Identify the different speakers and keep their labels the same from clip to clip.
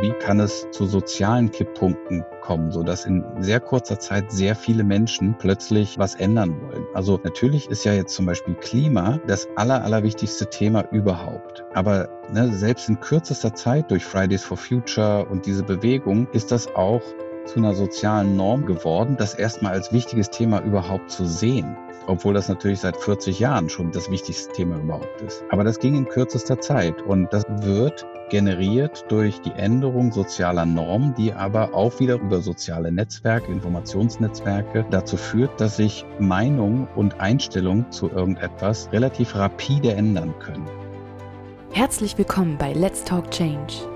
Speaker 1: wie kann es zu sozialen Kipppunkten kommen, sodass in sehr kurzer Zeit sehr viele Menschen plötzlich was ändern wollen. Also natürlich ist ja jetzt zum Beispiel Klima das aller, allerwichtigste Thema überhaupt. Aber ne, selbst in kürzester Zeit durch Fridays for Future und diese Bewegung ist das auch zu einer sozialen Norm geworden, das erstmal als wichtiges Thema überhaupt zu sehen. Obwohl das natürlich seit 40 Jahren schon das wichtigste Thema überhaupt ist. Aber das ging in kürzester Zeit und das wird generiert durch die Änderung sozialer Normen, die aber auch wieder über soziale Netzwerke, Informationsnetzwerke dazu führt, dass sich Meinung und Einstellung zu irgendetwas relativ rapide ändern können.
Speaker 2: Herzlich willkommen bei Let's Talk Change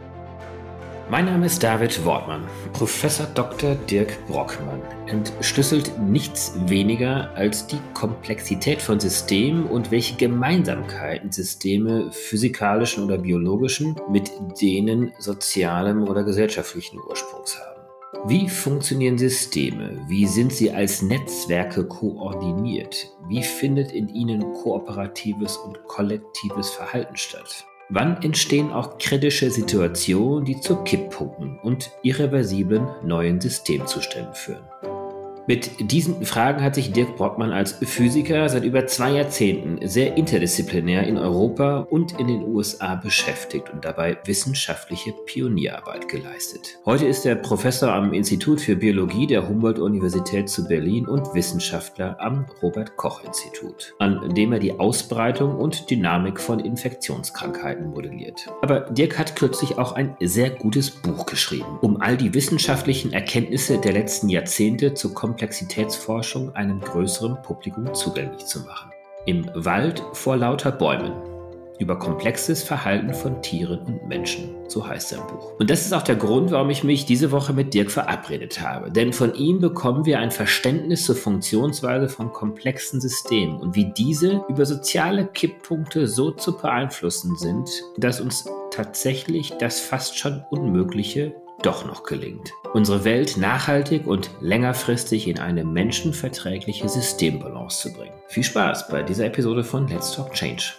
Speaker 3: Mein Name ist David Wortmann. Professor Dr. Dirk Brockmann entschlüsselt nichts weniger als die Komplexität von Systemen und welche Gemeinsamkeiten Systeme physikalischen oder biologischen mit denen sozialem oder gesellschaftlichen Ursprungs haben. Wie funktionieren Systeme? Wie sind sie als Netzwerke koordiniert? Wie findet in ihnen kooperatives und kollektives Verhalten statt? Wann entstehen auch kritische Situationen, die zu Kipppunkten und irreversiblen neuen Systemzuständen führen? Mit diesen Fragen hat sich Dirk Brockmann als Physiker seit über zwei Jahrzehnten sehr interdisziplinär in Europa und in den USA beschäftigt und dabei wissenschaftliche Pionierarbeit geleistet. Heute ist er Professor am Institut für Biologie der Humboldt-Universität zu Berlin und Wissenschaftler am Robert-Koch-Institut, an dem er die Ausbreitung und Dynamik von Infektionskrankheiten modelliert. Aber Dirk hat kürzlich auch ein sehr gutes Buch geschrieben, um all die wissenschaftlichen Erkenntnisse der letzten Jahrzehnte zu komplexen Komplexitätsforschung einem größeren Publikum zugänglich zu machen. Im Wald vor lauter Bäumen. Über komplexes Verhalten von Tieren und Menschen, so heißt sein Buch. Und das ist auch der Grund, warum ich mich diese Woche mit Dirk verabredet habe. Denn von ihm bekommen wir ein Verständnis zur Funktionsweise von komplexen Systemen und wie diese über soziale Kipppunkte so zu beeinflussen sind, dass uns tatsächlich das fast schon Unmögliche doch noch gelingt. Unsere Welt nachhaltig und längerfristig in eine menschenverträgliche Systembalance zu bringen. Viel Spaß bei dieser Episode von Let's Talk Change.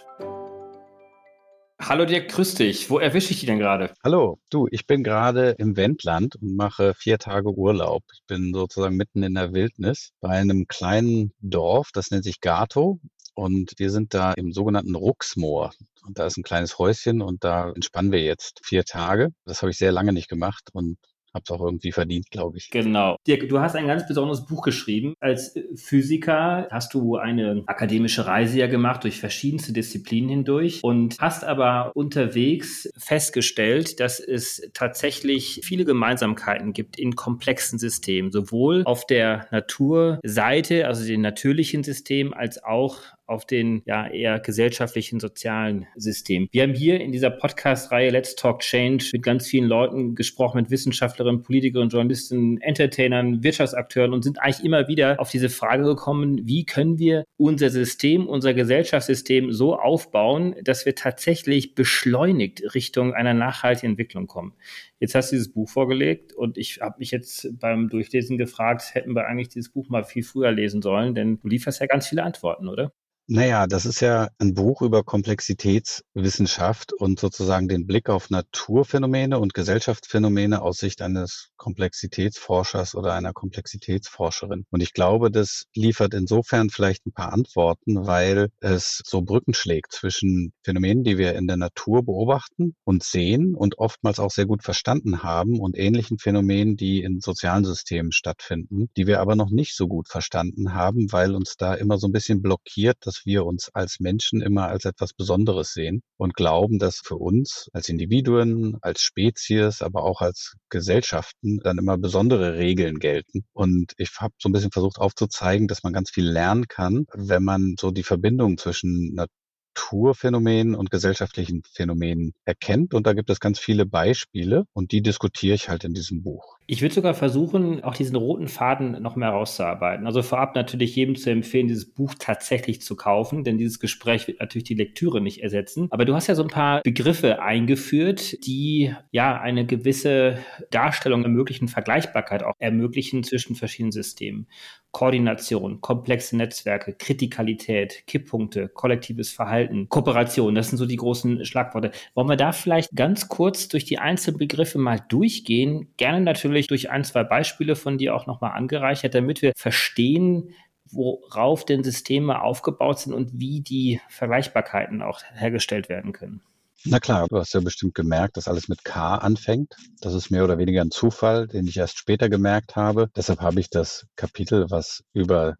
Speaker 4: Hallo Dirk, grüß dich. Wo erwische ich dich denn gerade?
Speaker 1: Hallo, du, ich bin gerade im Wendland und mache vier Tage Urlaub. Ich bin sozusagen mitten in der Wildnis bei einem kleinen Dorf, das nennt sich Gato. Und wir sind da im sogenannten Ruxmoor. Und da ist ein kleines Häuschen und da entspannen wir jetzt vier Tage. Das habe ich sehr lange nicht gemacht und habe es auch irgendwie verdient, glaube ich.
Speaker 4: Genau. Dirk, du hast ein ganz besonderes Buch geschrieben. Als Physiker hast du eine akademische Reise ja gemacht durch verschiedenste Disziplinen hindurch und hast aber unterwegs festgestellt, dass es tatsächlich viele Gemeinsamkeiten gibt in komplexen Systemen, sowohl auf der Naturseite, also den natürlichen Systemen, als auch auf den ja eher gesellschaftlichen, sozialen System. Wir haben hier in dieser Podcast-Reihe Let's Talk Change mit ganz vielen Leuten gesprochen, mit Wissenschaftlerinnen, Politikerinnen, Journalisten, Entertainern, Wirtschaftsakteuren und sind eigentlich immer wieder auf diese Frage gekommen, wie können wir unser System, unser Gesellschaftssystem so aufbauen, dass wir tatsächlich beschleunigt Richtung einer nachhaltigen Entwicklung kommen. Jetzt hast du dieses Buch vorgelegt und ich habe mich jetzt beim Durchlesen gefragt, hätten wir eigentlich dieses Buch mal viel früher lesen sollen, denn du lieferst ja ganz viele Antworten, oder?
Speaker 1: Naja, das ist ja ein Buch über Komplexitätswissenschaft und sozusagen den Blick auf Naturphänomene und Gesellschaftsphänomene aus Sicht eines Komplexitätsforschers oder einer Komplexitätsforscherin. Und ich glaube, das liefert insofern vielleicht ein paar Antworten, weil es so Brücken schlägt zwischen Phänomenen, die wir in der Natur beobachten und sehen und oftmals auch sehr gut verstanden haben und ähnlichen Phänomenen, die in sozialen Systemen stattfinden, die wir aber noch nicht so gut verstanden haben, weil uns da immer so ein bisschen blockiert, dass wir uns als Menschen immer als etwas Besonderes sehen und glauben, dass für uns als Individuen, als Spezies, aber auch als Gesellschaften dann immer besondere Regeln gelten. Und ich habe so ein bisschen versucht aufzuzeigen, dass man ganz viel lernen kann, wenn man so die Verbindung zwischen Naturphänomenen und gesellschaftlichen Phänomenen erkennt. Und da gibt es ganz viele Beispiele und die diskutiere ich halt in diesem Buch.
Speaker 3: Ich würde sogar versuchen, auch diesen roten Faden noch mehr rauszuarbeiten. Also vorab natürlich jedem zu empfehlen, dieses Buch tatsächlich zu kaufen, denn dieses Gespräch wird natürlich die Lektüre nicht ersetzen. Aber du hast ja so ein paar Begriffe eingeführt, die ja eine gewisse Darstellung ermöglichen, Vergleichbarkeit auch ermöglichen zwischen verschiedenen Systemen. Koordination, komplexe Netzwerke, Kritikalität, Kipppunkte, kollektives Verhalten, Kooperation, das sind so die großen Schlagworte. Wollen wir da vielleicht ganz kurz durch die einzelnen Begriffe mal durchgehen? Gerne natürlich durch ein, zwei Beispiele von dir auch nochmal angereichert, damit wir verstehen, worauf denn Systeme aufgebaut sind und wie die Vergleichbarkeiten auch hergestellt werden können.
Speaker 1: Na klar, du hast ja bestimmt gemerkt, dass alles mit K anfängt. Das ist mehr oder weniger ein Zufall, den ich erst später gemerkt habe. Deshalb habe ich das Kapitel, was über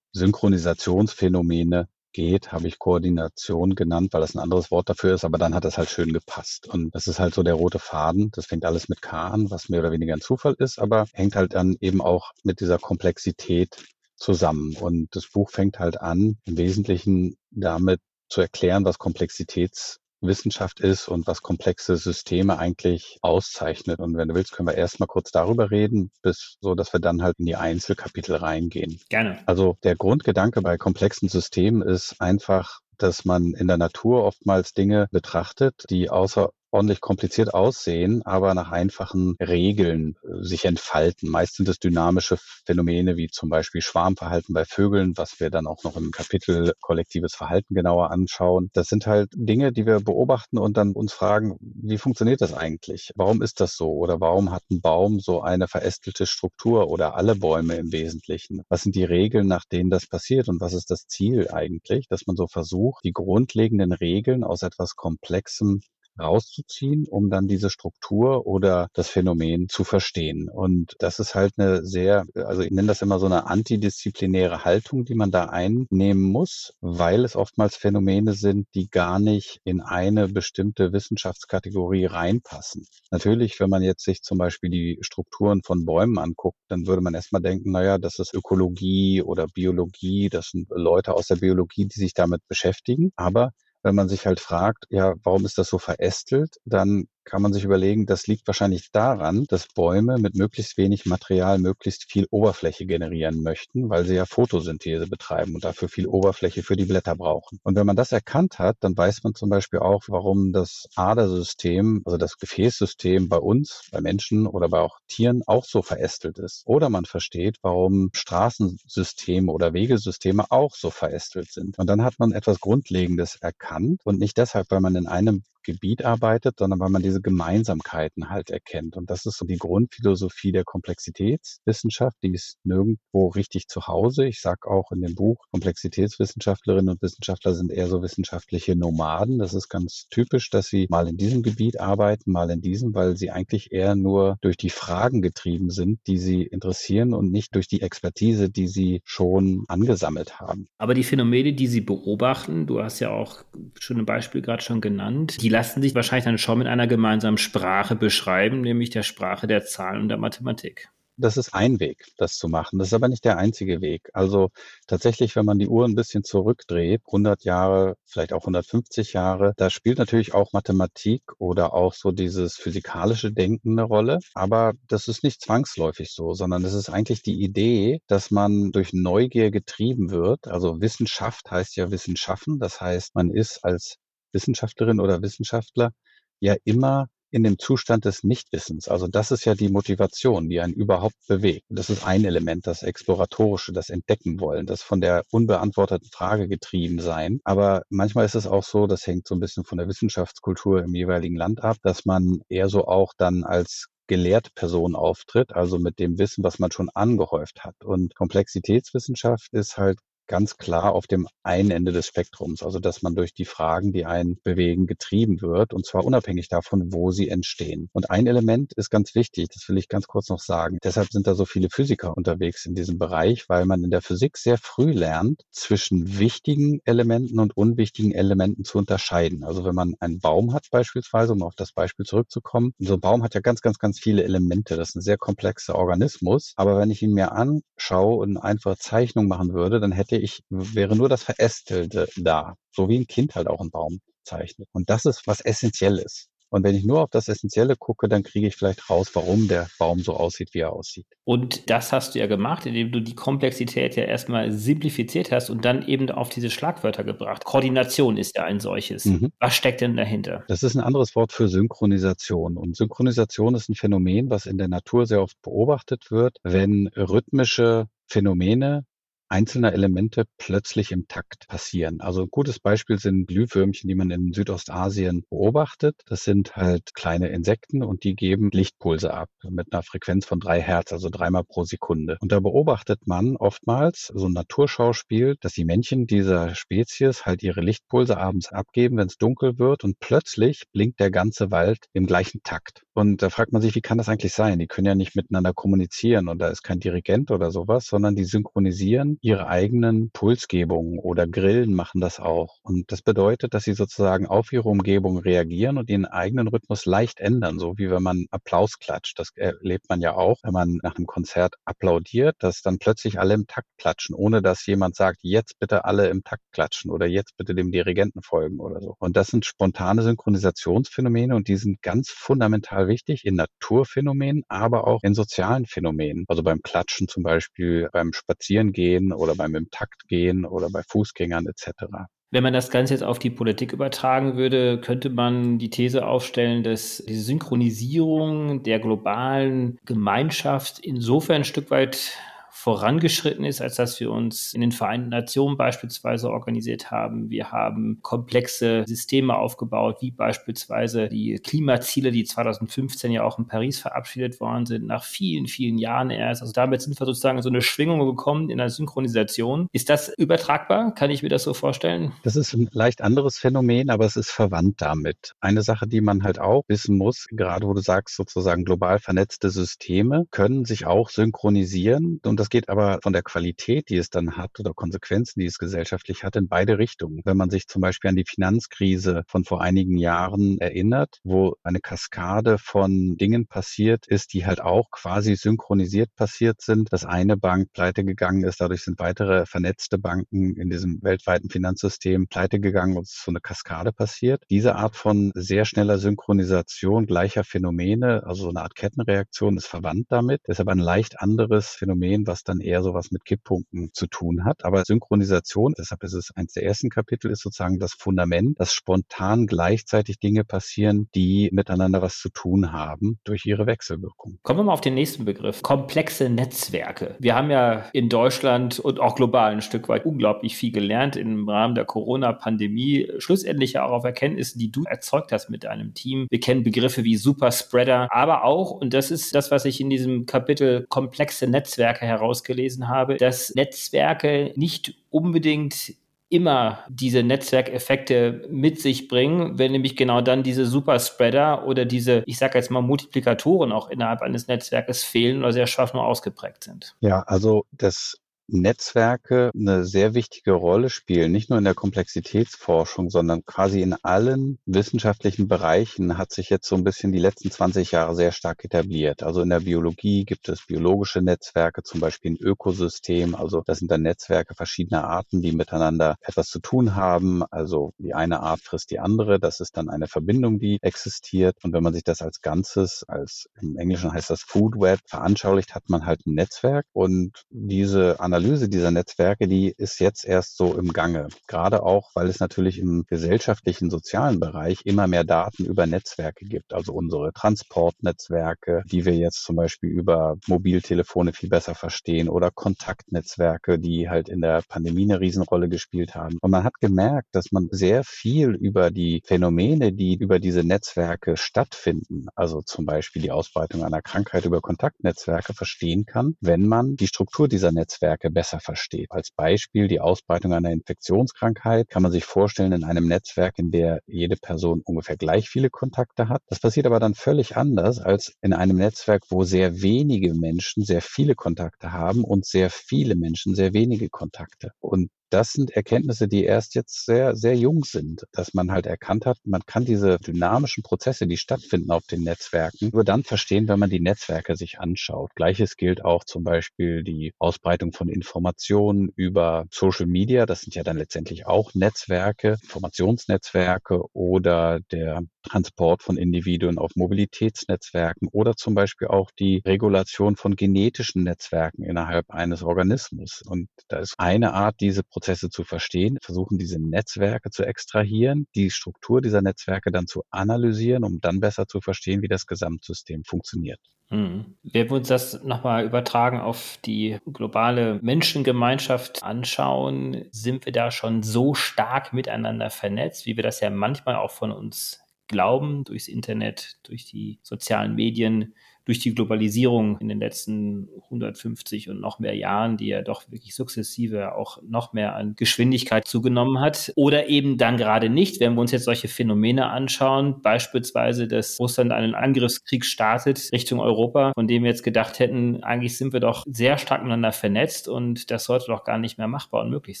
Speaker 1: Synchronisationsphänomene geht, habe ich Koordination genannt, weil das ein anderes Wort dafür ist, aber dann hat das halt schön gepasst. Und das ist halt so der rote Faden. Das fängt alles mit K an, was mehr oder weniger ein Zufall ist, aber hängt halt dann eben auch mit dieser Komplexität zusammen. Und das Buch fängt halt an, im Wesentlichen damit zu erklären, was Komplexitäts Wissenschaft ist und was komplexe Systeme eigentlich auszeichnet. Und wenn du willst, können wir erstmal kurz darüber reden, bis so, dass wir dann halt in die Einzelkapitel reingehen.
Speaker 3: Gerne.
Speaker 1: Also der Grundgedanke bei komplexen Systemen ist einfach, dass man in der Natur oftmals Dinge betrachtet, die außer ordentlich kompliziert aussehen, aber nach einfachen Regeln äh, sich entfalten. Meist sind es dynamische Phänomene wie zum Beispiel Schwarmverhalten bei Vögeln, was wir dann auch noch im Kapitel kollektives Verhalten genauer anschauen. Das sind halt Dinge, die wir beobachten und dann uns fragen, wie funktioniert das eigentlich? Warum ist das so? Oder warum hat ein Baum so eine verästelte Struktur oder alle Bäume im Wesentlichen? Was sind die Regeln, nach denen das passiert und was ist das Ziel eigentlich, dass man so versucht, die grundlegenden Regeln aus etwas Komplexem rauszuziehen, um dann diese Struktur oder das Phänomen zu verstehen. Und das ist halt eine sehr, also ich nenne das immer so eine antidisziplinäre Haltung, die man da einnehmen muss, weil es oftmals Phänomene sind, die gar nicht in eine bestimmte Wissenschaftskategorie reinpassen. Natürlich, wenn man jetzt sich zum Beispiel die Strukturen von Bäumen anguckt, dann würde man erstmal denken, naja, das ist Ökologie oder Biologie, das sind Leute aus der Biologie, die sich damit beschäftigen. Aber wenn man sich halt fragt, ja, warum ist das so verästelt, dann kann man sich überlegen, das liegt wahrscheinlich daran, dass Bäume mit möglichst wenig Material möglichst viel Oberfläche generieren möchten, weil sie ja Photosynthese betreiben und dafür viel Oberfläche für die Blätter brauchen. Und wenn man das erkannt hat, dann weiß man zum Beispiel auch, warum das Adersystem, also das Gefäßsystem bei uns, bei Menschen oder bei auch Tieren auch so verästelt ist. Oder man versteht, warum Straßensysteme oder Wegesysteme auch so verästelt sind. Und dann hat man etwas Grundlegendes erkannt und nicht deshalb, weil man in einem Gebiet arbeitet, sondern weil man diese Gemeinsamkeiten halt erkennt. Und das ist so die Grundphilosophie der Komplexitätswissenschaft. Die ist nirgendwo richtig zu Hause. Ich sage auch in dem Buch, Komplexitätswissenschaftlerinnen und Wissenschaftler sind eher so wissenschaftliche Nomaden. Das ist ganz typisch, dass sie mal in diesem Gebiet arbeiten, mal in diesem, weil sie eigentlich eher nur durch die Fragen getrieben sind, die sie interessieren und nicht durch die Expertise, die sie schon angesammelt haben.
Speaker 3: Aber die Phänomene, die Sie beobachten, du hast ja auch schon ein Beispiel gerade schon genannt, die lassen sich wahrscheinlich dann schon mit einer gemeinsamen Sprache beschreiben, nämlich der Sprache der Zahlen und der Mathematik.
Speaker 1: Das ist ein Weg, das zu machen. Das ist aber nicht der einzige Weg. Also tatsächlich, wenn man die Uhr ein bisschen zurückdreht, 100 Jahre, vielleicht auch 150 Jahre, da spielt natürlich auch Mathematik oder auch so dieses physikalische Denken eine Rolle. Aber das ist nicht zwangsläufig so, sondern es ist eigentlich die Idee, dass man durch Neugier getrieben wird. Also Wissenschaft heißt ja Wissenschaften. Das heißt, man ist als Wissenschaftlerin oder Wissenschaftler ja immer in dem Zustand des Nichtwissens. Also das ist ja die Motivation, die einen überhaupt bewegt. Das ist ein Element, das Exploratorische, das Entdecken wollen, das von der unbeantworteten Frage getrieben sein. Aber manchmal ist es auch so, das hängt so ein bisschen von der Wissenschaftskultur im jeweiligen Land ab, dass man eher so auch dann als gelehrte Person auftritt, also mit dem Wissen, was man schon angehäuft hat. Und Komplexitätswissenschaft ist halt ganz klar auf dem einen Ende des Spektrums, also dass man durch die Fragen, die einen bewegen, getrieben wird und zwar unabhängig davon, wo sie entstehen. Und ein Element ist ganz wichtig, das will ich ganz kurz noch sagen. Deshalb sind da so viele Physiker unterwegs in diesem Bereich, weil man in der Physik sehr früh lernt, zwischen wichtigen Elementen und unwichtigen Elementen zu unterscheiden. Also wenn man einen Baum hat beispielsweise, um auf das Beispiel zurückzukommen, so ein Baum hat ja ganz, ganz, ganz viele Elemente. Das ist ein sehr komplexer Organismus. Aber wenn ich ihn mir anschaue und eine einfache Zeichnung machen würde, dann hätte ich, wäre nur das Verästelte da. So wie ein Kind halt auch einen Baum zeichnet. Und das ist was Essentielles. Und wenn ich nur auf das Essentielle gucke, dann kriege ich vielleicht raus, warum der Baum so aussieht, wie er aussieht.
Speaker 3: Und das hast du ja gemacht, indem du die Komplexität ja erstmal simplifiziert hast und dann eben auf diese Schlagwörter gebracht. Koordination ist ja ein solches. Mhm. Was steckt denn dahinter?
Speaker 1: Das ist ein anderes Wort für Synchronisation. Und Synchronisation ist ein Phänomen, was in der Natur sehr oft beobachtet wird, wenn rhythmische Phänomene einzelner Elemente plötzlich im Takt passieren. Also ein gutes Beispiel sind Glühwürmchen, die man in Südostasien beobachtet. Das sind halt kleine Insekten und die geben Lichtpulse ab mit einer Frequenz von drei Hertz, also dreimal pro Sekunde. Und da beobachtet man oftmals so ein Naturschauspiel, dass die Männchen dieser Spezies halt ihre Lichtpulse abends abgeben, wenn es dunkel wird und plötzlich blinkt der ganze Wald im gleichen Takt. Und da fragt man sich, wie kann das eigentlich sein? Die können ja nicht miteinander kommunizieren und da ist kein Dirigent oder sowas, sondern die synchronisieren ihre eigenen Pulsgebungen oder Grillen machen das auch. Und das bedeutet, dass sie sozusagen auf ihre Umgebung reagieren und ihren eigenen Rhythmus leicht ändern, so wie wenn man Applaus klatscht. Das erlebt man ja auch, wenn man nach einem Konzert applaudiert, dass dann plötzlich alle im Takt klatschen, ohne dass jemand sagt, jetzt bitte alle im Takt klatschen oder jetzt bitte dem Dirigenten folgen oder so. Und das sind spontane Synchronisationsphänomene und die sind ganz fundamental wichtig in Naturphänomenen, aber auch in sozialen Phänomenen. Also beim Klatschen zum Beispiel, beim Spazierengehen oder beim im Takt gehen oder bei Fußgängern etc.
Speaker 3: Wenn man das Ganze jetzt auf die Politik übertragen würde, könnte man die These aufstellen, dass die Synchronisierung der globalen Gemeinschaft insofern ein Stück weit vorangeschritten ist, als dass wir uns in den Vereinten Nationen beispielsweise organisiert haben. Wir haben komplexe Systeme aufgebaut, wie beispielsweise die Klimaziele, die 2015 ja auch in Paris verabschiedet worden sind, nach vielen, vielen Jahren erst. Also damit sind wir sozusagen so eine Schwingung gekommen in der Synchronisation. Ist das übertragbar? Kann ich mir das so vorstellen?
Speaker 1: Das ist ein leicht anderes Phänomen, aber es ist verwandt damit. Eine Sache, die man halt auch wissen muss, gerade wo du sagst, sozusagen global vernetzte Systeme können sich auch synchronisieren und das geht aber von der Qualität, die es dann hat oder Konsequenzen, die es gesellschaftlich hat, in beide Richtungen. Wenn man sich zum Beispiel an die Finanzkrise von vor einigen Jahren erinnert, wo eine Kaskade von Dingen passiert ist, die halt auch quasi synchronisiert passiert sind, dass eine Bank pleite gegangen ist, dadurch sind weitere vernetzte Banken in diesem weltweiten Finanzsystem pleite gegangen und so eine Kaskade passiert. Diese Art von sehr schneller Synchronisation gleicher Phänomene, also so eine Art Kettenreaktion, ist verwandt damit. Das ist aber ein leicht anderes Phänomen, was dann eher sowas mit Kipppunkten zu tun hat. Aber Synchronisation, deshalb ist es eins der ersten Kapitel, ist sozusagen das Fundament, dass spontan gleichzeitig Dinge passieren, die miteinander was zu tun haben durch ihre Wechselwirkung.
Speaker 3: Kommen wir mal auf den nächsten Begriff. Komplexe Netzwerke. Wir haben ja in Deutschland und auch global ein Stück weit unglaublich viel gelernt im Rahmen der Corona-Pandemie. Schlussendlich ja auch auf Erkenntnisse, die du erzeugt hast mit deinem Team. Wir kennen Begriffe wie Superspreader, aber auch, und das ist das, was ich in diesem Kapitel komplexe Netzwerke heraus herausgelesen habe, dass Netzwerke nicht unbedingt immer diese Netzwerkeffekte mit sich bringen, wenn nämlich genau dann diese Superspreader oder diese, ich sage jetzt mal, Multiplikatoren auch innerhalb eines Netzwerkes fehlen oder sehr schwach nur ausgeprägt sind.
Speaker 1: Ja, also das Netzwerke eine sehr wichtige Rolle spielen, nicht nur in der Komplexitätsforschung, sondern quasi in allen wissenschaftlichen Bereichen hat sich jetzt so ein bisschen die letzten 20 Jahre sehr stark etabliert. Also in der Biologie gibt es biologische Netzwerke, zum Beispiel ein Ökosystem. Also das sind dann Netzwerke verschiedener Arten, die miteinander etwas zu tun haben. Also die eine Art frisst die andere. Das ist dann eine Verbindung, die existiert. Und wenn man sich das als Ganzes, als im Englischen heißt das Food Web, veranschaulicht, hat man halt ein Netzwerk. Und diese Analyse Analyse dieser Netzwerke, die ist jetzt erst so im Gange. Gerade auch, weil es natürlich im gesellschaftlichen, sozialen Bereich immer mehr Daten über Netzwerke gibt. Also unsere Transportnetzwerke, die wir jetzt zum Beispiel über Mobiltelefone viel besser verstehen oder Kontaktnetzwerke, die halt in der Pandemie eine Riesenrolle gespielt haben. Und man hat gemerkt, dass man sehr viel über die Phänomene, die über diese Netzwerke stattfinden, also zum Beispiel die Ausbreitung einer Krankheit über Kontaktnetzwerke verstehen kann, wenn man die Struktur dieser Netzwerke Netzwerke besser versteht. Als Beispiel die Ausbreitung einer Infektionskrankheit kann man sich vorstellen in einem Netzwerk, in der jede Person ungefähr gleich viele Kontakte hat. Das passiert aber dann völlig anders als in einem Netzwerk, wo sehr wenige Menschen sehr viele Kontakte haben und sehr viele Menschen sehr wenige Kontakte. Und das sind Erkenntnisse, die erst jetzt sehr, sehr jung sind, dass man halt erkannt hat, man kann diese dynamischen Prozesse, die stattfinden auf den Netzwerken, nur dann verstehen, wenn man die Netzwerke sich anschaut. Gleiches gilt auch zum Beispiel die Ausbreitung von Informationen über Social Media. Das sind ja dann letztendlich auch Netzwerke, Informationsnetzwerke oder der Transport von Individuen auf Mobilitätsnetzwerken oder zum Beispiel auch die Regulation von genetischen Netzwerken innerhalb eines Organismus. Und da ist eine Art, diese Prozesse zu verstehen, versuchen diese Netzwerke zu extrahieren, die Struktur dieser Netzwerke dann zu analysieren, um dann besser zu verstehen, wie das Gesamtsystem funktioniert.
Speaker 3: Hm. Wenn wir uns das nochmal übertragen auf die globale Menschengemeinschaft anschauen, sind wir da schon so stark miteinander vernetzt, wie wir das ja manchmal auch von uns glauben, durchs Internet, durch die sozialen Medien, durch die Globalisierung in den letzten 150 und noch mehr Jahren, die ja doch wirklich sukzessive auch noch mehr an Geschwindigkeit zugenommen hat. Oder eben dann gerade nicht, wenn wir uns jetzt solche Phänomene anschauen, beispielsweise, dass Russland einen Angriffskrieg startet Richtung Europa, von dem wir jetzt gedacht hätten, eigentlich sind wir doch sehr stark miteinander vernetzt und das sollte doch gar nicht mehr machbar und möglich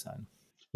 Speaker 3: sein.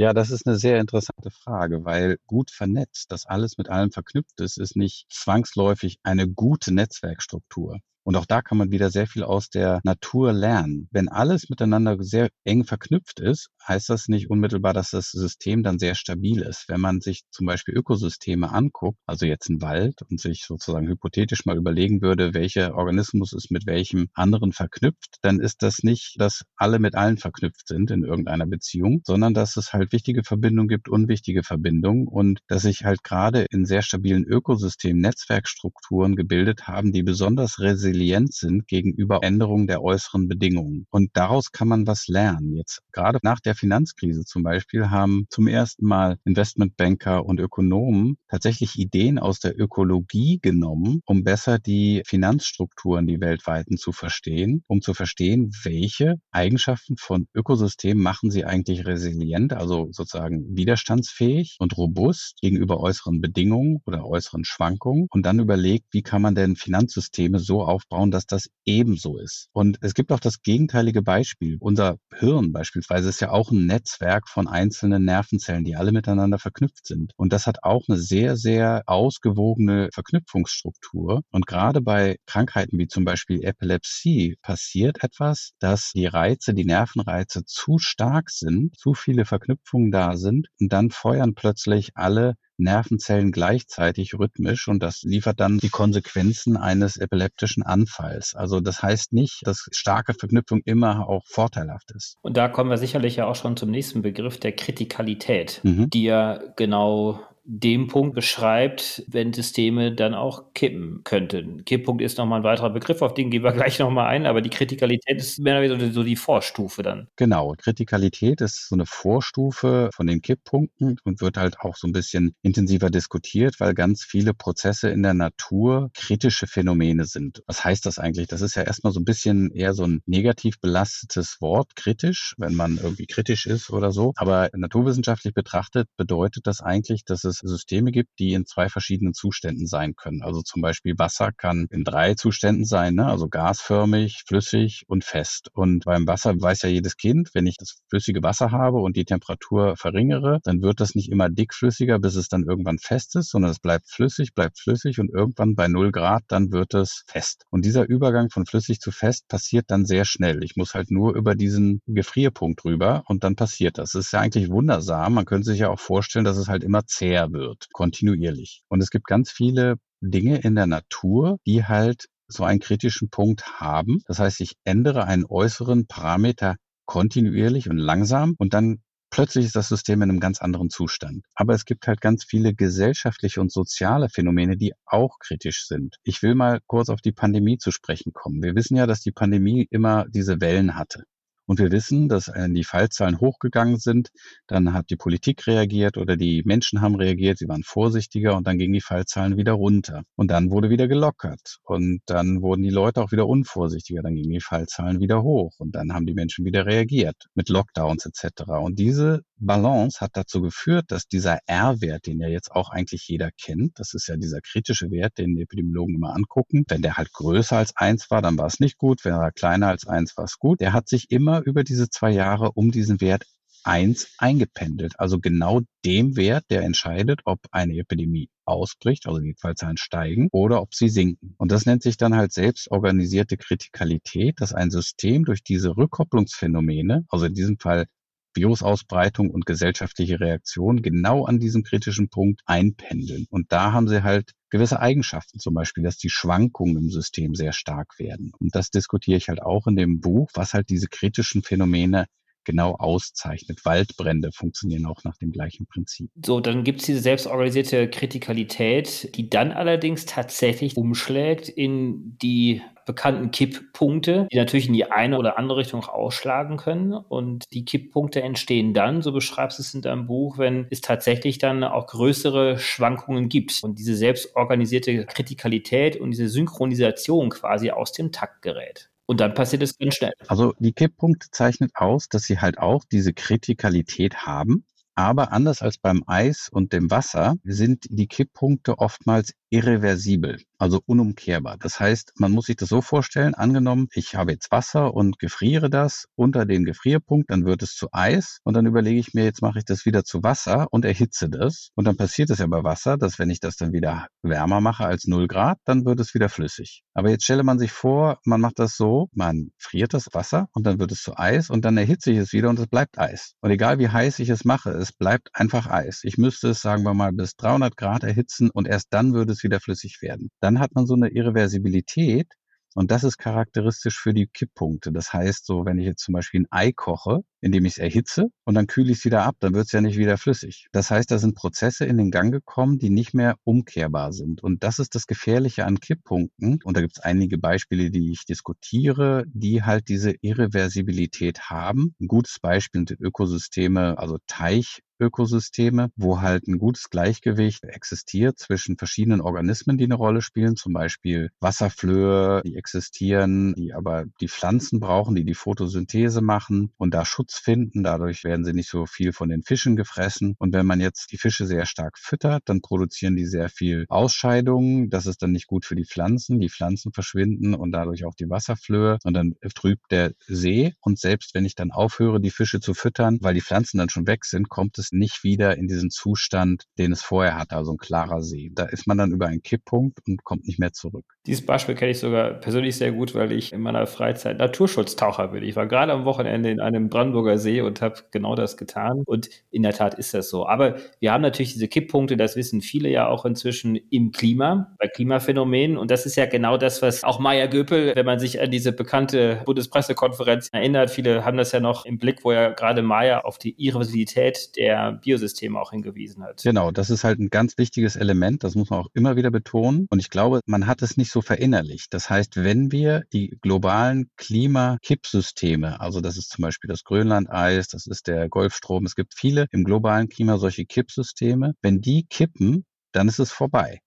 Speaker 1: Ja, das ist eine sehr interessante Frage, weil gut vernetzt, dass alles mit allem verknüpft ist, ist nicht zwangsläufig eine gute Netzwerkstruktur. Und auch da kann man wieder sehr viel aus der Natur lernen. Wenn alles miteinander sehr eng verknüpft ist, heißt das nicht unmittelbar, dass das System dann sehr stabil ist. Wenn man sich zum Beispiel Ökosysteme anguckt, also jetzt ein Wald und sich sozusagen hypothetisch mal überlegen würde, welcher Organismus ist mit welchem anderen verknüpft, dann ist das nicht, dass alle mit allen verknüpft sind in irgendeiner Beziehung, sondern dass es halt wichtige Verbindungen gibt, unwichtige Verbindungen und dass sich halt gerade in sehr stabilen Ökosystemen Netzwerkstrukturen gebildet haben, die besonders resilient resilient sind gegenüber Änderungen der äußeren Bedingungen. Und daraus kann man was lernen. Jetzt gerade nach der Finanzkrise zum Beispiel haben zum ersten Mal Investmentbanker und Ökonomen tatsächlich Ideen aus der Ökologie genommen, um besser die Finanzstrukturen, die weltweiten zu verstehen, um zu verstehen, welche Eigenschaften von Ökosystemen machen sie eigentlich resilient, also sozusagen widerstandsfähig und robust gegenüber äußeren Bedingungen oder äußeren Schwankungen und dann überlegt, wie kann man denn Finanzsysteme so auf aufbauen, dass das ebenso ist. Und es gibt auch das gegenteilige Beispiel. Unser Hirn beispielsweise ist ja auch ein Netzwerk von einzelnen Nervenzellen, die alle miteinander verknüpft sind. Und das hat auch eine sehr, sehr ausgewogene Verknüpfungsstruktur. Und gerade bei Krankheiten wie zum Beispiel Epilepsie passiert etwas, dass die Reize, die Nervenreize zu stark sind, zu viele Verknüpfungen da sind und dann feuern plötzlich alle Nervenzellen gleichzeitig rhythmisch und das liefert dann die Konsequenzen eines epileptischen Anfalls. Also das heißt nicht, dass starke Verknüpfung immer auch vorteilhaft ist.
Speaker 3: Und da kommen wir sicherlich ja auch schon zum nächsten Begriff der Kritikalität, mhm. die ja genau dem Punkt beschreibt, wenn Systeme dann auch kippen könnten. Kipppunkt ist nochmal ein weiterer Begriff, auf den gehen wir gleich nochmal ein, aber die Kritikalität ist mehr oder weniger so die Vorstufe dann.
Speaker 1: Genau, Kritikalität ist so eine Vorstufe von den Kipppunkten und wird halt auch so ein bisschen intensiver diskutiert, weil ganz viele Prozesse in der Natur kritische Phänomene sind. Was heißt das eigentlich? Das ist ja erstmal so ein bisschen eher so ein negativ belastetes Wort, kritisch, wenn man irgendwie kritisch ist oder so. Aber naturwissenschaftlich betrachtet bedeutet das eigentlich, dass es es Systeme gibt, die in zwei verschiedenen Zuständen sein können. Also zum Beispiel Wasser kann in drei Zuständen sein, ne? also gasförmig, flüssig und fest. Und beim Wasser weiß ja jedes Kind, wenn ich das flüssige Wasser habe und die Temperatur verringere, dann wird das nicht immer dickflüssiger, bis es dann irgendwann fest ist, sondern es bleibt flüssig, bleibt flüssig und irgendwann bei null Grad, dann wird es fest. Und dieser Übergang von flüssig zu fest passiert dann sehr schnell. Ich muss halt nur über diesen Gefrierpunkt rüber und dann passiert das. Das ist ja eigentlich wundersam. Man könnte sich ja auch vorstellen, dass es halt immer zäher mehr wird, kontinuierlich. Und es gibt ganz viele Dinge in der Natur, die halt so einen kritischen Punkt haben. Das heißt, ich ändere einen äußeren Parameter kontinuierlich und langsam und dann plötzlich ist das System in einem ganz anderen Zustand. Aber es gibt halt ganz viele gesellschaftliche und soziale Phänomene, die auch kritisch sind. Ich will mal kurz auf die Pandemie zu sprechen kommen. Wir wissen ja, dass die Pandemie immer diese Wellen hatte. Und wir wissen, dass äh, die Fallzahlen hochgegangen sind. Dann hat die Politik reagiert oder die Menschen haben reagiert. Sie waren vorsichtiger und dann gingen die Fallzahlen wieder runter. Und dann wurde wieder gelockert. Und dann wurden die Leute auch wieder unvorsichtiger. Dann gingen die Fallzahlen wieder hoch. Und dann haben die Menschen wieder reagiert mit Lockdowns etc. Und diese Balance hat dazu geführt, dass dieser R-Wert, den ja jetzt auch eigentlich jeder kennt, das ist ja dieser kritische Wert, den die Epidemiologen immer angucken, wenn der halt größer als eins war, dann war es nicht gut, wenn er kleiner als eins war es gut. Der hat sich immer über diese zwei Jahre um diesen Wert eins eingependelt, also genau dem Wert, der entscheidet, ob eine Epidemie ausbricht, also die Fallzahlen steigen, oder ob sie sinken. Und das nennt sich dann halt selbstorganisierte Kritikalität, dass ein System durch diese Rückkopplungsphänomene, also in diesem Fall Virusausbreitung und gesellschaftliche Reaktion genau an diesem kritischen Punkt einpendeln. Und da haben sie halt gewisse Eigenschaften, zum Beispiel, dass die Schwankungen im System sehr stark werden. Und das diskutiere ich halt auch in dem Buch, was halt diese kritischen Phänomene genau auszeichnet. Waldbrände funktionieren auch nach dem gleichen Prinzip.
Speaker 3: So, dann gibt es diese selbstorganisierte Kritikalität, die dann allerdings tatsächlich umschlägt in die bekannten Kipppunkte, die natürlich in die eine oder andere Richtung ausschlagen können. Und die Kipppunkte entstehen dann, so beschreibst du es in deinem Buch, wenn es tatsächlich dann auch größere Schwankungen gibt und diese selbstorganisierte Kritikalität und diese Synchronisation quasi aus dem Takt gerät. Und dann passiert es ganz schnell.
Speaker 1: Also die Kipppunkte zeichnet aus, dass sie halt auch diese Kritikalität haben. Aber anders als beim Eis und dem Wasser sind die Kipppunkte oftmals irreversibel, also unumkehrbar. Das heißt, man muss sich das so vorstellen, angenommen, ich habe jetzt Wasser und gefriere das unter den Gefrierpunkt, dann wird es zu Eis und dann überlege ich mir, jetzt mache ich das wieder zu Wasser und erhitze das. Und dann passiert es ja bei Wasser, dass wenn ich das dann wieder wärmer mache als 0 Grad, dann wird es wieder flüssig. Aber jetzt stelle man sich vor, man macht das so, man friert das Wasser und dann wird es zu Eis und dann erhitze ich es wieder und es bleibt Eis. Und egal wie heiß ich es mache, es bleibt einfach Eis. Ich müsste es, sagen wir mal, bis 300 Grad erhitzen und erst dann würde es wieder flüssig werden. Dann hat man so eine Irreversibilität und das ist charakteristisch für die Kipppunkte. Das heißt, so wenn ich jetzt zum Beispiel ein Ei koche, indem ich es erhitze und dann kühle ich es wieder ab, dann wird es ja nicht wieder flüssig. Das heißt, da sind Prozesse in den Gang gekommen, die nicht mehr umkehrbar sind. Und das ist das Gefährliche an Kipppunkten. Und da gibt es einige Beispiele, die ich diskutiere, die halt diese Irreversibilität haben. Ein gutes Beispiel sind Ökosysteme, also Teich Ökosysteme, wo halt ein gutes Gleichgewicht existiert zwischen verschiedenen Organismen, die eine Rolle spielen, zum Beispiel Wasserflöhe, die existieren, die aber die Pflanzen brauchen, die die Photosynthese machen und da Schutz finden. Dadurch werden sie nicht so viel von den Fischen gefressen. Und wenn man jetzt die Fische sehr stark füttert, dann produzieren die sehr viel Ausscheidungen. Das ist dann nicht gut für die Pflanzen. Die Pflanzen verschwinden und dadurch auch die Wasserflöhe und dann trübt der See. Und selbst wenn ich dann aufhöre, die Fische zu füttern, weil die Pflanzen dann schon weg sind, kommt es nicht wieder in diesen Zustand, den es vorher hatte, also ein klarer See. Da ist man dann über einen Kipppunkt und kommt nicht mehr zurück.
Speaker 3: Dieses Beispiel kenne ich sogar persönlich sehr gut, weil ich in meiner Freizeit Naturschutztaucher bin. Ich war gerade am Wochenende in einem Brandenburger See und habe genau das getan. Und in der Tat ist das so. Aber wir haben natürlich diese Kipppunkte, das wissen viele ja auch inzwischen im Klima, bei Klimaphänomenen. Und das ist ja genau das, was auch Maya Göpel, wenn man sich an diese bekannte Bundespressekonferenz erinnert, viele haben das ja noch im Blick, wo ja gerade Maya auf die Irreversibilität der Biosysteme auch hingewiesen hat.
Speaker 1: Genau, das ist halt ein ganz wichtiges Element. Das muss man auch immer wieder betonen. Und ich glaube, man hat es nicht so verinnerlicht. Das heißt, wenn wir die globalen Klimakippsysteme, also das ist zum Beispiel das Grönlandeis, das ist der Golfstrom, es gibt viele im globalen Klima solche Kippsysteme, wenn die kippen, dann ist es vorbei.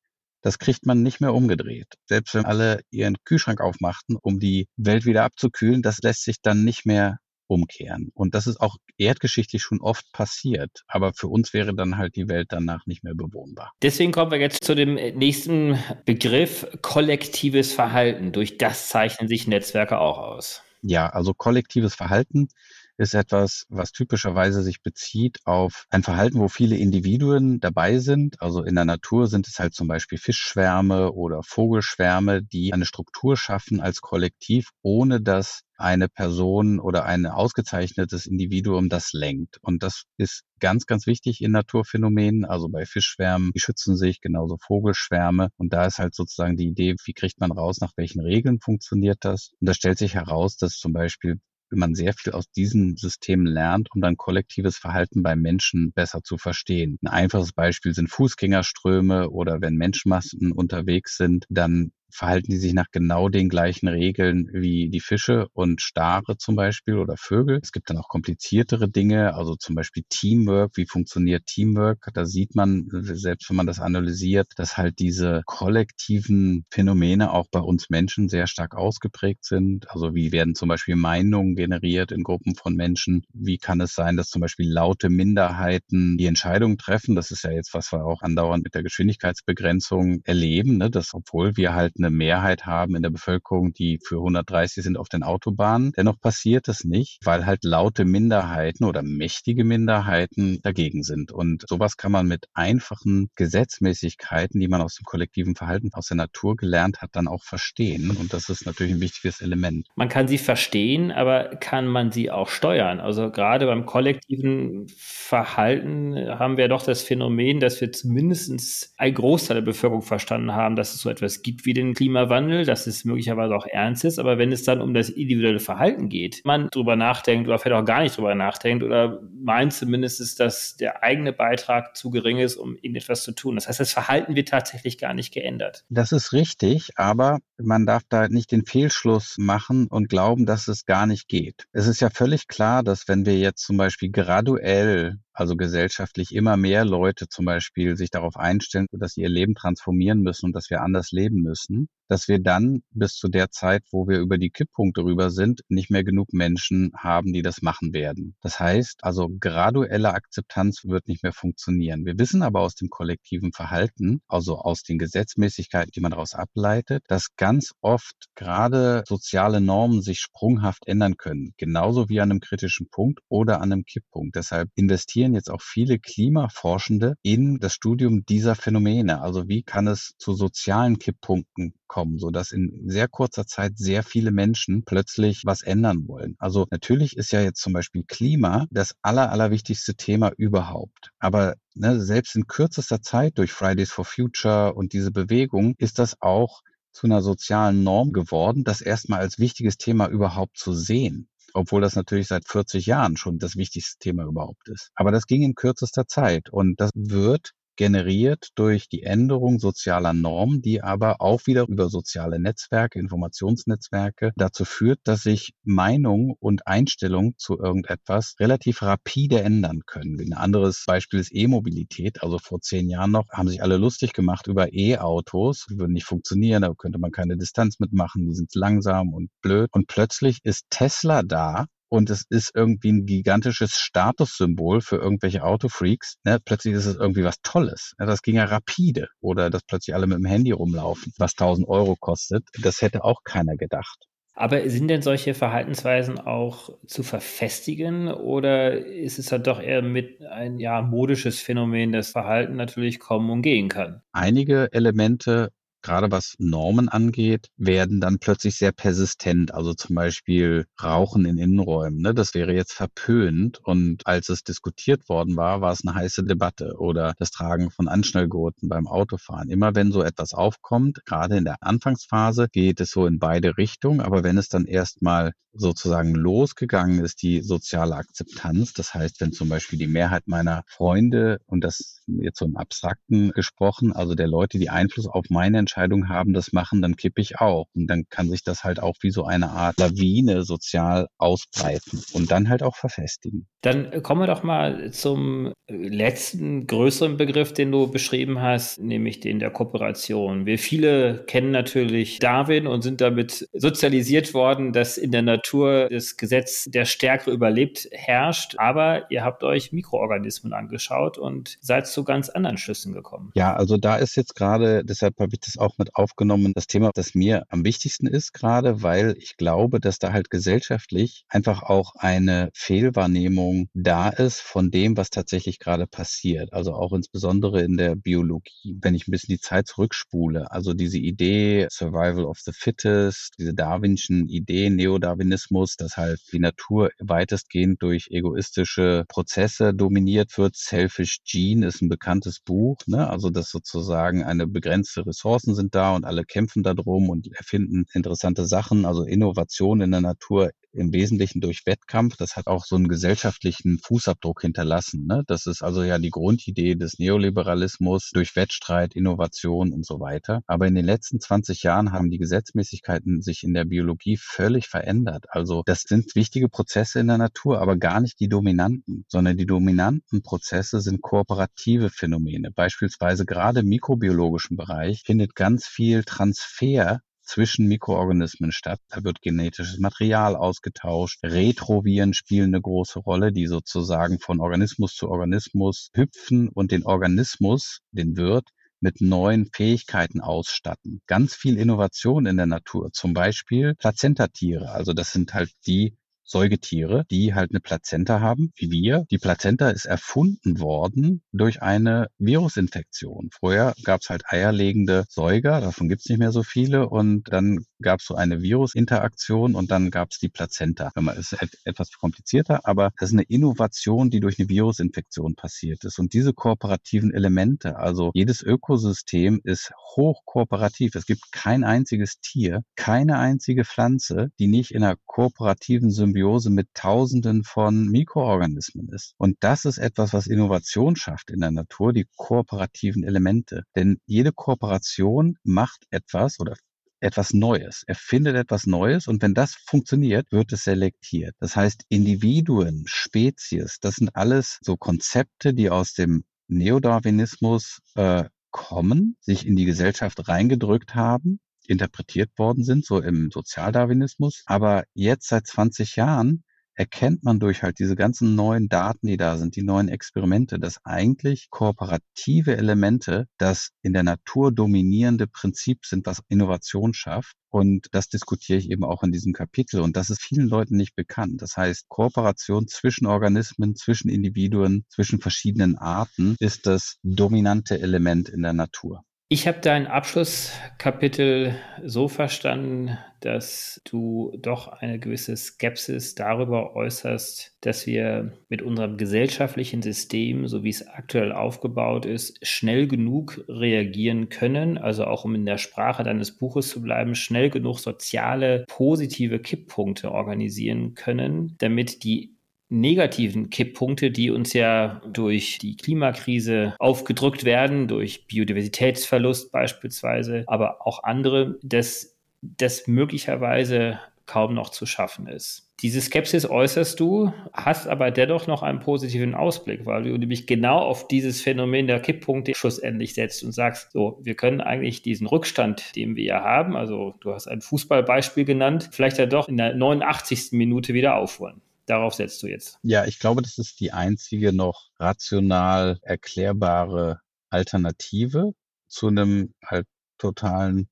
Speaker 1: Das kriegt man nicht mehr umgedreht. Selbst wenn alle ihren Kühlschrank aufmachten, um die Welt wieder abzukühlen, das lässt sich dann nicht mehr umkehren. Und das ist auch erdgeschichtlich schon oft passiert. Aber für uns wäre dann halt die Welt danach nicht mehr bewohnbar.
Speaker 3: Deswegen kommen wir jetzt zu dem nächsten Begriff kollektives Verhalten. Durch das zeichnen sich Netzwerke auch aus.
Speaker 1: Ja, also kollektives Verhalten ist etwas, was typischerweise sich bezieht auf ein Verhalten, wo viele Individuen dabei sind. Also in der Natur sind es halt zum Beispiel Fischschwärme oder Vogelschwärme, die eine Struktur schaffen als Kollektiv, ohne dass eine Person oder ein ausgezeichnetes Individuum das lenkt. Und das ist ganz, ganz wichtig in Naturphänomenen. Also bei Fischschwärmen, die schützen sich, genauso Vogelschwärme. Und da ist halt sozusagen die Idee, wie kriegt man raus, nach welchen Regeln funktioniert das? Und da stellt sich heraus, dass zum Beispiel man sehr viel aus diesen Systemen lernt, um dann kollektives Verhalten bei Menschen besser zu verstehen. Ein einfaches Beispiel sind Fußgängerströme oder wenn Menschenmassen unterwegs sind, dann verhalten die sich nach genau den gleichen Regeln wie die Fische und Stare zum Beispiel oder Vögel. Es gibt dann auch kompliziertere Dinge, also zum Beispiel Teamwork. Wie funktioniert Teamwork? Da sieht man, selbst wenn man das analysiert, dass halt diese kollektiven Phänomene auch bei uns Menschen sehr stark ausgeprägt sind. Also wie werden zum Beispiel Meinungen generiert in Gruppen von Menschen? Wie kann es sein, dass zum Beispiel laute Minderheiten die Entscheidungen treffen? Das ist ja jetzt, was wir auch andauernd mit der Geschwindigkeitsbegrenzung erleben, ne? dass obwohl wir halt eine Mehrheit haben in der Bevölkerung, die für 130 sind auf den Autobahnen. Dennoch passiert es nicht, weil halt laute Minderheiten oder mächtige Minderheiten dagegen sind. Und sowas kann man mit einfachen Gesetzmäßigkeiten, die man aus dem kollektiven Verhalten aus der Natur gelernt hat, dann auch verstehen. Und das ist natürlich ein wichtiges Element.
Speaker 3: Man kann sie verstehen, aber kann man sie auch steuern? Also gerade beim kollektiven Verhalten haben wir doch das Phänomen, dass wir zumindest ein Großteil der Bevölkerung verstanden haben, dass es so etwas gibt wie den Klimawandel, dass es möglicherweise auch ernst ist. Aber wenn es dann um das individuelle Verhalten geht, man drüber nachdenkt oder vielleicht auch gar nicht drüber nachdenkt oder meint zumindest, dass der eigene Beitrag zu gering ist, um irgendetwas zu tun. Das heißt, das Verhalten wird tatsächlich gar nicht geändert.
Speaker 1: Das ist richtig, aber man darf da nicht den Fehlschluss machen und glauben, dass es gar nicht geht. Es ist ja völlig klar, dass wenn wir jetzt zum Beispiel graduell also gesellschaftlich immer mehr Leute zum Beispiel sich darauf einstellen, dass sie ihr Leben transformieren müssen und dass wir anders leben müssen, dass wir dann bis zu der Zeit, wo wir über die Kipppunkte rüber sind, nicht mehr genug Menschen haben, die das machen werden. Das heißt, also graduelle Akzeptanz wird nicht mehr funktionieren. Wir wissen aber aus dem kollektiven Verhalten, also aus den Gesetzmäßigkeiten, die man daraus ableitet, dass ganz oft gerade soziale Normen sich sprunghaft ändern können, genauso wie an einem kritischen Punkt oder an einem Kipppunkt. Deshalb investieren jetzt auch viele Klimaforschende in das Studium dieser Phänomene. Also wie kann es zu sozialen Kipppunkten kommen, so dass in sehr kurzer Zeit sehr viele Menschen plötzlich was ändern wollen. Also natürlich ist ja jetzt zum Beispiel Klima das aller, allerwichtigste Thema überhaupt. Aber ne, selbst in kürzester Zeit durch Fridays for Future und diese Bewegung ist das auch zu einer sozialen Norm geworden, das erstmal als wichtiges Thema überhaupt zu sehen obwohl das natürlich seit 40 Jahren schon das wichtigste Thema überhaupt ist. Aber das ging in kürzester Zeit und das wird generiert durch die Änderung sozialer Normen, die aber auch wieder über soziale Netzwerke, Informationsnetzwerke dazu führt, dass sich Meinung und Einstellung zu irgendetwas relativ rapide ändern können. Ein anderes Beispiel ist E-Mobilität. Also vor zehn Jahren noch haben sich alle lustig gemacht über E-Autos. Die würden nicht funktionieren, da könnte man keine Distanz mitmachen, die sind langsam und blöd. Und plötzlich ist Tesla da und es ist irgendwie ein gigantisches Statussymbol für irgendwelche Autofreaks. Ne? Plötzlich ist es irgendwie was Tolles. Ne? Das ging ja rapide. Oder dass plötzlich alle mit dem Handy rumlaufen, was 1000 Euro kostet. Das hätte auch keiner gedacht.
Speaker 3: Aber sind denn solche Verhaltensweisen auch zu verfestigen oder ist es halt doch eher mit ein ja, modisches Phänomen, das Verhalten natürlich kommen und gehen kann?
Speaker 1: Einige Elemente gerade was Normen angeht, werden dann plötzlich sehr persistent. Also zum Beispiel Rauchen in Innenräumen. Ne? Das wäre jetzt verpönt. Und als es diskutiert worden war, war es eine heiße Debatte. Oder das Tragen von Anschnellgurten beim Autofahren. Immer wenn so etwas aufkommt, gerade in der Anfangsphase, geht es so in beide Richtungen. Aber wenn es dann erstmal sozusagen losgegangen ist, die soziale Akzeptanz, das heißt, wenn zum Beispiel die Mehrheit meiner Freunde, und das jetzt so im Abstrakten gesprochen, also der Leute, die Einfluss auf meine Entscheidung Entscheidung haben, das machen, dann kippe ich auch. Und dann kann sich das halt auch wie so eine Art Lawine sozial ausbreiten und dann halt auch verfestigen.
Speaker 3: Dann äh, kommen wir doch mal zum letzten größeren Begriff, den du beschrieben hast, nämlich den der Kooperation. Wir viele kennen natürlich Darwin und sind damit sozialisiert worden, dass in der Natur das Gesetz der Stärkere überlebt herrscht. Aber ihr habt euch Mikroorganismen angeschaut und seid zu ganz anderen Schlüssen gekommen.
Speaker 1: Ja, also da ist jetzt gerade, deshalb habe ich das auch mit aufgenommen, das Thema, das mir am wichtigsten ist gerade, weil ich glaube, dass da halt gesellschaftlich einfach auch eine Fehlwahrnehmung da ist von dem, was tatsächlich gerade passiert. Also auch insbesondere in der Biologie. Wenn ich ein bisschen die Zeit zurückspule, also diese Idee Survival of the Fittest, diese Darwinschen Ideen, Neodarwinismus, dass halt die Natur weitestgehend durch egoistische Prozesse dominiert wird. Selfish Gene ist ein bekanntes Buch, ne? also dass sozusagen eine begrenzte Ressourcen sind da und alle kämpfen darum und erfinden interessante Sachen. Also Innovation in der Natur im Wesentlichen durch Wettkampf. Das hat auch so einen gesellschaftlichen Fußabdruck hinterlassen. Ne? Das ist also ja die Grundidee des Neoliberalismus durch Wettstreit, Innovation und so weiter. Aber in den letzten 20 Jahren haben die Gesetzmäßigkeiten sich in der Biologie völlig verändert. Also das sind wichtige Prozesse in der Natur, aber gar nicht die dominanten, sondern die dominanten Prozesse sind kooperative Phänomene. Beispielsweise gerade im mikrobiologischen Bereich findet ganz viel Transfer zwischen Mikroorganismen statt. Da wird genetisches Material ausgetauscht. Retroviren spielen eine große Rolle, die sozusagen von Organismus zu Organismus hüpfen und den Organismus, den Wirt, mit neuen Fähigkeiten ausstatten. Ganz viel Innovation in der Natur, zum Beispiel Plazentatiere. Also das sind halt die Säugetiere, die halt eine Plazenta haben, wie wir. Die Plazenta ist erfunden worden durch eine Virusinfektion. Vorher gab es halt eierlegende Säuger, davon gibt es nicht mehr so viele. Und dann gab es so eine Virusinteraktion und dann gab es die Plazenta. Es ist etwas komplizierter, aber das ist eine Innovation, die durch eine Virusinfektion passiert ist. Und diese kooperativen Elemente, also jedes Ökosystem ist hoch kooperativ. Es gibt kein einziges Tier, keine einzige Pflanze, die nicht in einer kooperativen Symbiose Symbiose mit Tausenden von Mikroorganismen ist. Und das ist etwas, was Innovation schafft in der Natur, die kooperativen Elemente. Denn jede Kooperation macht etwas oder etwas Neues, erfindet etwas Neues und wenn das funktioniert, wird es selektiert. Das heißt, Individuen, Spezies, das sind alles so Konzepte, die aus dem Neodarwinismus äh, kommen, sich in die Gesellschaft reingedrückt haben interpretiert worden sind, so im Sozialdarwinismus. Aber jetzt seit 20 Jahren erkennt man durch halt diese ganzen neuen Daten, die da sind, die neuen Experimente, dass eigentlich kooperative Elemente das in der Natur dominierende Prinzip sind, was Innovation schafft. Und das diskutiere ich eben auch in diesem Kapitel. Und das ist vielen Leuten nicht bekannt. Das heißt, Kooperation zwischen Organismen, zwischen Individuen, zwischen verschiedenen Arten ist das dominante Element in der Natur.
Speaker 3: Ich habe dein Abschlusskapitel so verstanden, dass du doch eine gewisse Skepsis darüber äußerst, dass wir mit unserem gesellschaftlichen System, so wie es aktuell aufgebaut ist, schnell genug reagieren können, also auch um in der Sprache deines Buches zu bleiben, schnell genug soziale positive Kipppunkte organisieren können, damit die negativen Kipppunkte, die uns ja durch die Klimakrise aufgedrückt werden, durch Biodiversitätsverlust beispielsweise, aber auch andere, dass das möglicherweise kaum noch zu schaffen ist. Diese Skepsis äußerst du, hast aber dennoch noch einen positiven Ausblick, weil du nämlich genau auf dieses Phänomen der Kipppunkte schlussendlich setzt und sagst, so, wir können eigentlich diesen Rückstand, den wir ja haben, also du hast ein Fußballbeispiel genannt, vielleicht ja doch in der 89. Minute wieder aufholen. Darauf setzt du jetzt.
Speaker 1: Ja, ich glaube, das ist die einzige noch rational erklärbare Alternative zu einem halt totalen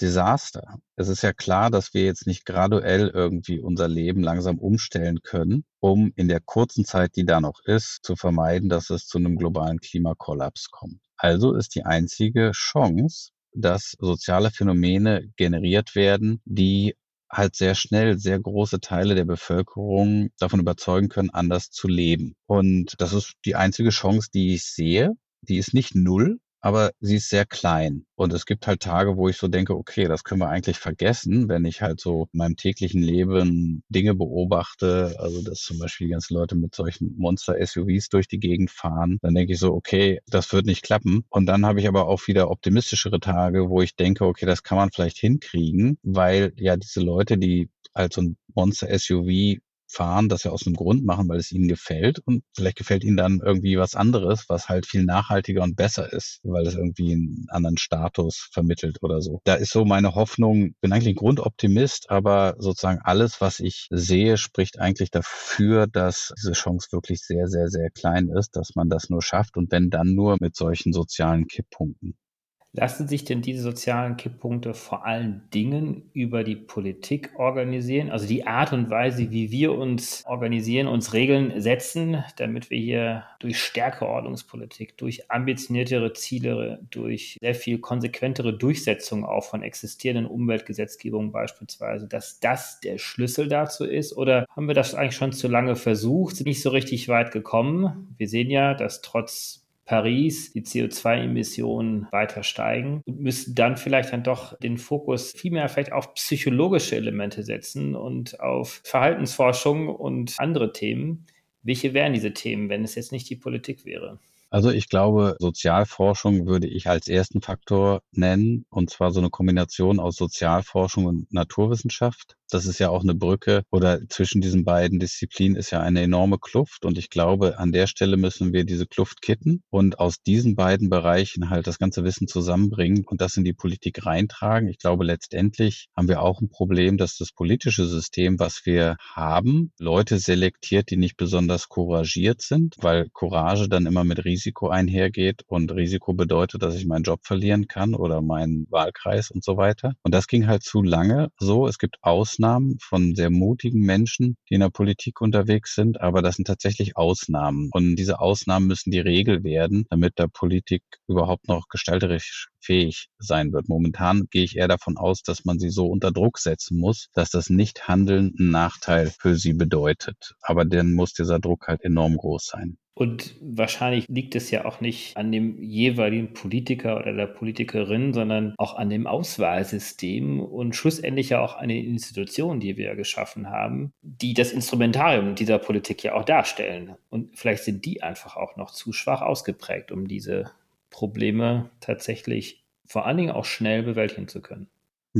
Speaker 1: Desaster. Es ist ja klar, dass wir jetzt nicht graduell irgendwie unser Leben langsam umstellen können, um in der kurzen Zeit, die da noch ist, zu vermeiden, dass es zu einem globalen Klimakollaps kommt. Also ist die einzige Chance, dass soziale Phänomene generiert werden, die halt sehr schnell sehr große Teile der Bevölkerung davon überzeugen können, anders zu leben. Und das ist die einzige Chance, die ich sehe. Die ist nicht null, aber sie ist sehr klein. Und es gibt halt Tage, wo ich so denke, okay, das können wir eigentlich vergessen, wenn ich halt so in meinem täglichen Leben Dinge beobachte, also dass zum Beispiel die ganzen Leute mit solchen Monster-SUVs durch die Gegend fahren, dann denke ich so, okay, das wird nicht klappen. Und dann habe ich aber auch wieder optimistischere Tage, wo ich denke, okay, das kann man vielleicht hinkriegen, weil ja diese Leute, die als so ein Monster-SUV fahren, das ja aus einem Grund machen, weil es ihnen gefällt und vielleicht gefällt ihnen dann irgendwie was anderes, was halt viel nachhaltiger und besser ist, weil es irgendwie einen anderen Status vermittelt oder so. Da ist so meine Hoffnung, bin eigentlich ein Grundoptimist, aber sozusagen alles, was ich sehe, spricht eigentlich dafür, dass diese Chance wirklich sehr, sehr, sehr klein ist, dass man das nur schafft und wenn dann nur mit solchen sozialen Kipppunkten.
Speaker 3: Lassen sich denn diese sozialen Kipppunkte vor allen Dingen über die Politik organisieren? Also die Art und Weise, wie wir uns organisieren, uns Regeln setzen, damit wir hier durch stärkere Ordnungspolitik, durch ambitioniertere Ziele, durch sehr viel konsequentere Durchsetzung auch von existierenden Umweltgesetzgebungen beispielsweise, dass das der Schlüssel dazu ist? Oder haben wir das eigentlich schon zu lange versucht, sind nicht so richtig weit gekommen? Wir sehen ja, dass trotz Paris die CO2-Emissionen weiter steigen und müssten dann vielleicht dann doch den Fokus vielmehr vielleicht auf psychologische Elemente setzen und auf Verhaltensforschung und andere Themen. Welche wären diese Themen, wenn es jetzt nicht die Politik wäre?
Speaker 1: Also ich glaube, Sozialforschung würde ich als ersten Faktor nennen, und zwar so eine Kombination aus Sozialforschung und Naturwissenschaft. Das ist ja auch eine Brücke oder zwischen diesen beiden Disziplinen ist ja eine enorme Kluft. Und ich glaube, an der Stelle müssen wir diese Kluft kitten und aus diesen beiden Bereichen halt das ganze Wissen zusammenbringen und das in die Politik reintragen. Ich glaube, letztendlich haben wir auch ein Problem, dass das politische System, was wir haben, Leute selektiert, die nicht besonders couragiert sind, weil Courage dann immer mit Risiko einhergeht und Risiko bedeutet, dass ich meinen Job verlieren kann oder meinen Wahlkreis und so weiter. Und das ging halt zu lange so. Es gibt Ausnahmen von sehr mutigen Menschen, die in der Politik unterwegs sind, aber das sind tatsächlich Ausnahmen. Und diese Ausnahmen müssen die Regel werden, damit der Politik überhaupt noch gestalterisch fähig sein wird. Momentan gehe ich eher davon aus, dass man sie so unter Druck setzen muss, dass das Nichthandeln einen Nachteil für sie bedeutet. Aber dann muss dieser Druck halt enorm groß sein.
Speaker 3: Und wahrscheinlich liegt es ja auch nicht an dem jeweiligen Politiker oder der Politikerin, sondern auch an dem Auswahlsystem und schlussendlich ja auch an den Institutionen, die wir geschaffen haben, die das Instrumentarium dieser Politik ja auch darstellen. Und vielleicht sind die einfach auch noch zu schwach ausgeprägt, um diese Probleme tatsächlich vor allen Dingen auch schnell bewältigen zu können.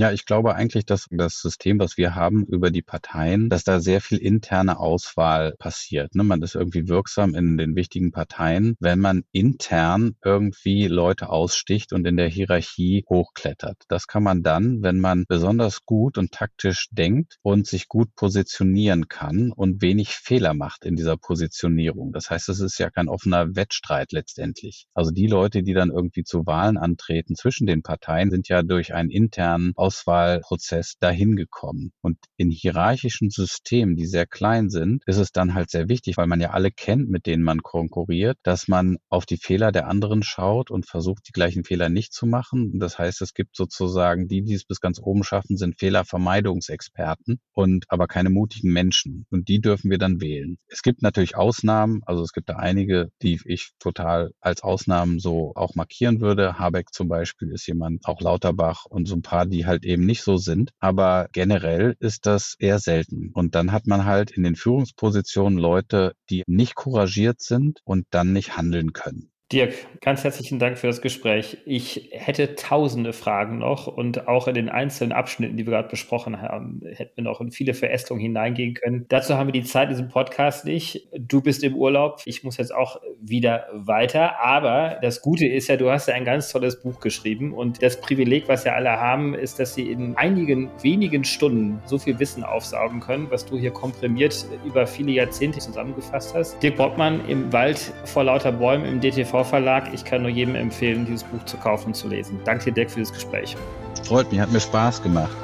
Speaker 1: Ja, ich glaube eigentlich, dass das System, was wir haben über die Parteien, dass da sehr viel interne Auswahl passiert. Ne? Man ist irgendwie wirksam in den wichtigen Parteien, wenn man intern irgendwie Leute aussticht und in der Hierarchie hochklettert. Das kann man dann, wenn man besonders gut und taktisch denkt und sich gut positionieren kann und wenig Fehler macht in dieser Positionierung. Das heißt, es ist ja kein offener Wettstreit letztendlich. Also die Leute, die dann irgendwie zu Wahlen antreten zwischen den Parteien, sind ja durch einen internen Auswahlprozess dahin gekommen. Und in hierarchischen Systemen, die sehr klein sind, ist es dann halt sehr wichtig, weil man ja alle kennt, mit denen man konkurriert, dass man auf die Fehler der anderen schaut und versucht, die gleichen Fehler nicht zu machen. Das heißt, es gibt sozusagen die, die es bis ganz oben schaffen, sind Fehlervermeidungsexperten und aber keine mutigen Menschen. Und die dürfen wir dann wählen. Es gibt natürlich Ausnahmen, also es gibt da einige, die ich total als Ausnahmen so auch markieren würde. Habeck zum Beispiel ist jemand, auch Lauterbach und so ein paar, die halt eben nicht so sind. Aber generell ist das eher selten. Und dann hat man halt in den Führungspositionen Leute, die nicht couragiert sind und dann nicht handeln können.
Speaker 3: Dirk, ganz herzlichen Dank für das Gespräch. Ich hätte tausende Fragen noch und auch in den einzelnen Abschnitten, die wir gerade besprochen haben, hätten wir noch in viele Verästelungen hineingehen können. Dazu haben wir die Zeit in diesem Podcast nicht. Du bist im Urlaub. Ich muss jetzt auch wieder weiter. Aber das Gute ist ja, du hast ja ein ganz tolles Buch geschrieben und das Privileg, was ja alle haben, ist, dass sie in einigen wenigen Stunden so viel Wissen aufsaugen können, was du hier komprimiert über viele Jahrzehnte zusammengefasst hast. Dirk Bockmann im Wald vor lauter Bäumen im DTV Verlag. Ich kann nur jedem empfehlen, dieses Buch zu kaufen und zu lesen. Danke dir, Dirk, für das Gespräch.
Speaker 1: Freut mich, hat mir Spaß gemacht.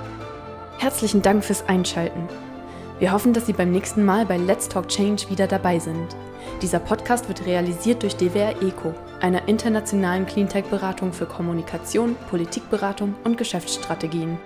Speaker 2: Herzlichen Dank fürs Einschalten. Wir hoffen, dass Sie beim nächsten Mal bei Let's Talk Change wieder dabei sind. Dieser Podcast wird realisiert durch DWR ECO, einer internationalen Cleantech-Beratung für Kommunikation, Politikberatung und Geschäftsstrategien.